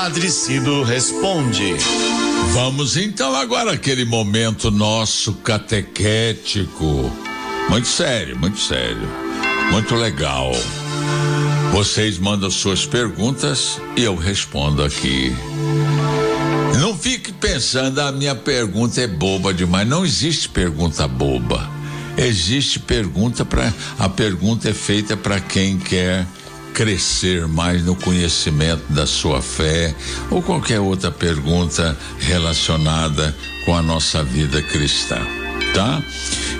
Padre Cido responde. Vamos então agora aquele momento nosso catequético. Muito sério, muito sério. Muito legal. Vocês mandam suas perguntas e eu respondo aqui. Não fique pensando, a minha pergunta é boba demais. Não existe pergunta boba. Existe pergunta para a pergunta é feita para quem quer crescer mais no conhecimento da sua fé ou qualquer outra pergunta relacionada com a nossa vida cristã, tá?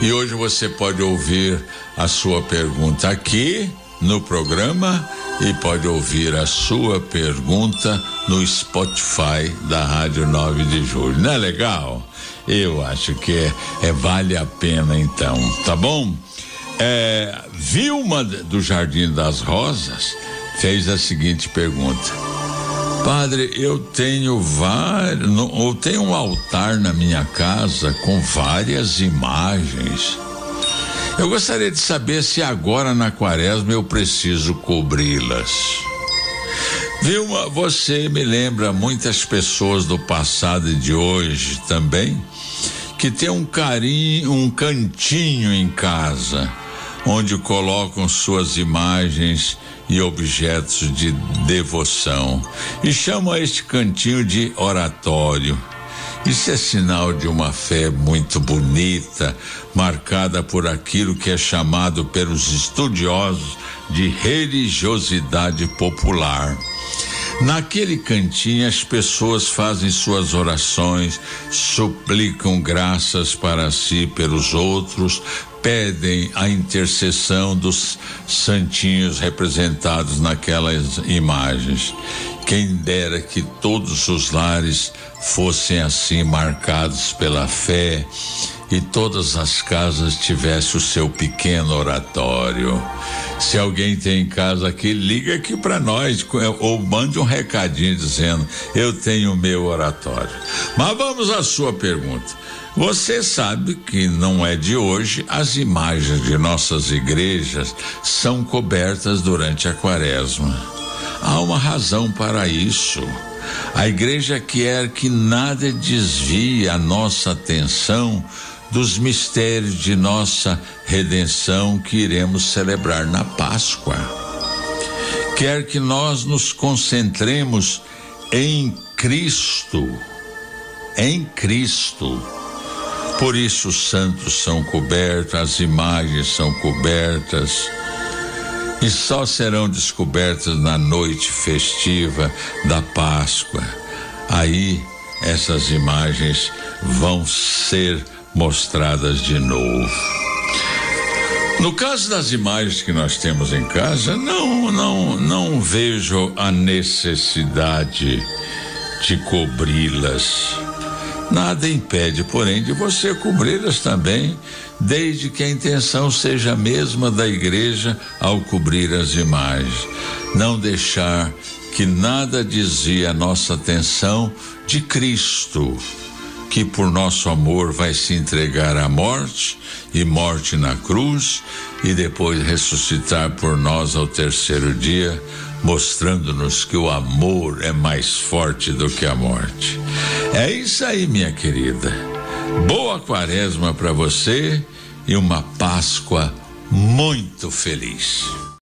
E hoje você pode ouvir a sua pergunta aqui no programa e pode ouvir a sua pergunta no Spotify da Rádio 9 de Julho. Não é legal? Eu acho que é, é vale a pena então, tá bom? É, Vilma do Jardim das Rosas fez a seguinte pergunta: Padre, eu tenho vários, eu tenho um altar na minha casa com várias imagens. Eu gostaria de saber se agora na quaresma eu preciso cobri-las. Vilma, você me lembra muitas pessoas do passado e de hoje também que tem um carinho, um cantinho em casa onde colocam suas imagens e objetos de devoção e chamam este cantinho de oratório. Isso é sinal de uma fé muito bonita, marcada por aquilo que é chamado pelos estudiosos de religiosidade popular. Naquele cantinho, as pessoas fazem suas orações, suplicam graças para si e pelos outros, pedem a intercessão dos santinhos representados naquelas imagens. Quem dera que todos os lares fossem assim marcados pela fé e todas as casas tivessem o seu pequeno oratório. Se alguém tem em casa aqui, liga aqui para nós ou mande um recadinho dizendo: Eu tenho o meu oratório. Mas vamos à sua pergunta. Você sabe que não é de hoje, as imagens de nossas igrejas são cobertas durante a quaresma. Há uma razão para isso. A igreja quer que nada desvie a nossa atenção dos mistérios de nossa redenção que iremos celebrar na Páscoa. Quer que nós nos concentremos em Cristo, em Cristo. Por isso os santos são cobertos, as imagens são cobertas e só serão descobertas na noite festiva da Páscoa. Aí essas imagens vão ser mostradas de novo. No caso das imagens que nós temos em casa, não, não, não vejo a necessidade de cobri-las. Nada impede, porém, de você cobri-las também, desde que a intenção seja a mesma da igreja ao cobrir as imagens. Não deixar que nada desvie a nossa atenção de Cristo que por nosso amor vai se entregar à morte e morte na cruz e depois ressuscitar por nós ao terceiro dia, mostrando-nos que o amor é mais forte do que a morte. É isso aí, minha querida. Boa quaresma para você e uma Páscoa muito feliz.